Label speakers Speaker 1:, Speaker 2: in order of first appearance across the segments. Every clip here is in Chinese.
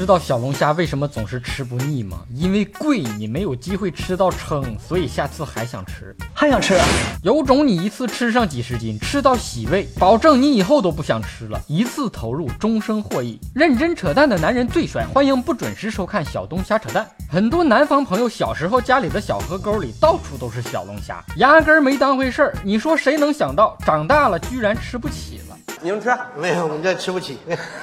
Speaker 1: 知道小龙虾为什么总是吃不腻吗？因为贵，你没有机会吃到撑，所以下次还想吃，
Speaker 2: 还想吃。
Speaker 1: 有种你一次吃上几十斤，吃到洗胃，保证你以后都不想吃了。一次投入，终生获益。认真扯淡的男人最帅，欢迎不准时收看小东瞎扯淡。很多南方朋友小时候家里的小河沟里到处都是小龙虾，压根儿没当回事儿。你说谁能想到，长大了居然吃不起了？
Speaker 2: 你们吃？没有，我们这吃不起。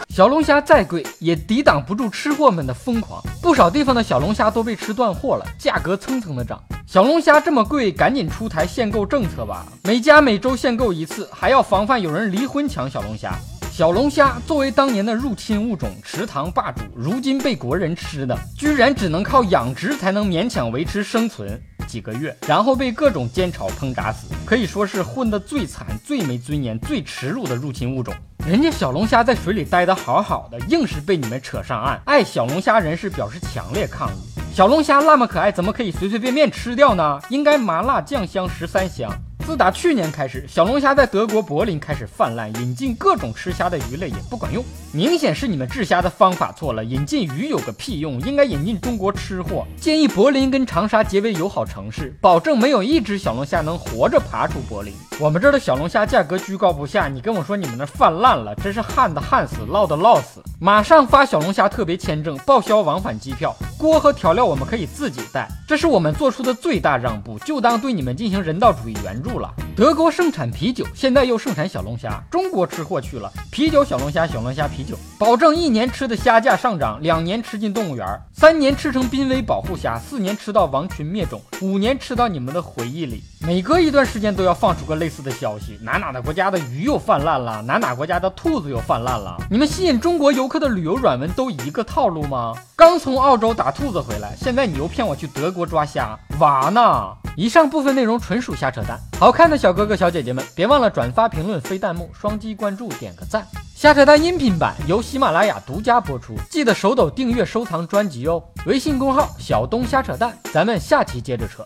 Speaker 1: 小龙虾再贵，也抵挡不住吃货们的疯狂。不少地方的小龙虾都被吃断货了，价格蹭蹭的涨。小龙虾这么贵，赶紧出台限购政策吧！每家每周限购一次，还要防范有人离婚抢小龙虾。小龙虾作为当年的入侵物种，池塘霸主，如今被国人吃的，居然只能靠养殖才能勉强维持生存。几个月，然后被各种煎炒烹炸死，可以说是混得最惨、最没尊严、最耻辱的入侵物种。人家小龙虾在水里待得好好的，硬是被你们扯上岸。爱小龙虾人士表示强烈抗议。小龙虾那么可爱，怎么可以随随便便吃掉呢？应该麻辣酱香十三香。自打去年开始，小龙虾在德国柏林开始泛滥，引进各种吃虾的鱼类也不管用，明显是你们治虾的方法错了。引进鱼有个屁用，应该引进中国吃货。建议柏林跟长沙结为友好城市，保证没有一只小龙虾能活着爬出柏林。我们这儿的小龙虾价格居高不下，你跟我说你们那泛滥了，真是旱的旱死，涝的涝死。马上发小龙虾特别签证，报销往返机票，锅和调料我们可以自己带，这是我们做出的最大让步，就当对你们进行人道主义援助了。德国盛产啤酒，现在又盛产小龙虾，中国吃货去了。啤酒、小龙虾、小龙虾、啤酒，保证一年吃的虾价上涨，两年吃进动物园，三年吃成濒危保护虾，四年吃到亡群灭种，五年吃到你们的回忆里。每隔一段时间都要放出个类似的消息，哪哪的国家的鱼又泛滥了，哪哪国家的兔子又泛滥了。你们吸引中国游客的旅游软文都一个套路吗？刚从澳洲打兔子回来，现在你又骗我去德国抓虾，娃呢？以上部分内容纯属瞎扯淡。好看的小哥哥小姐姐们，别忘了转发、评论、飞弹幕、双击关注、点个赞。瞎扯淡音频版由喜马拉雅独家播出，记得手抖订阅、收藏专辑哦。微信公号小东瞎扯淡，咱们下期接着扯。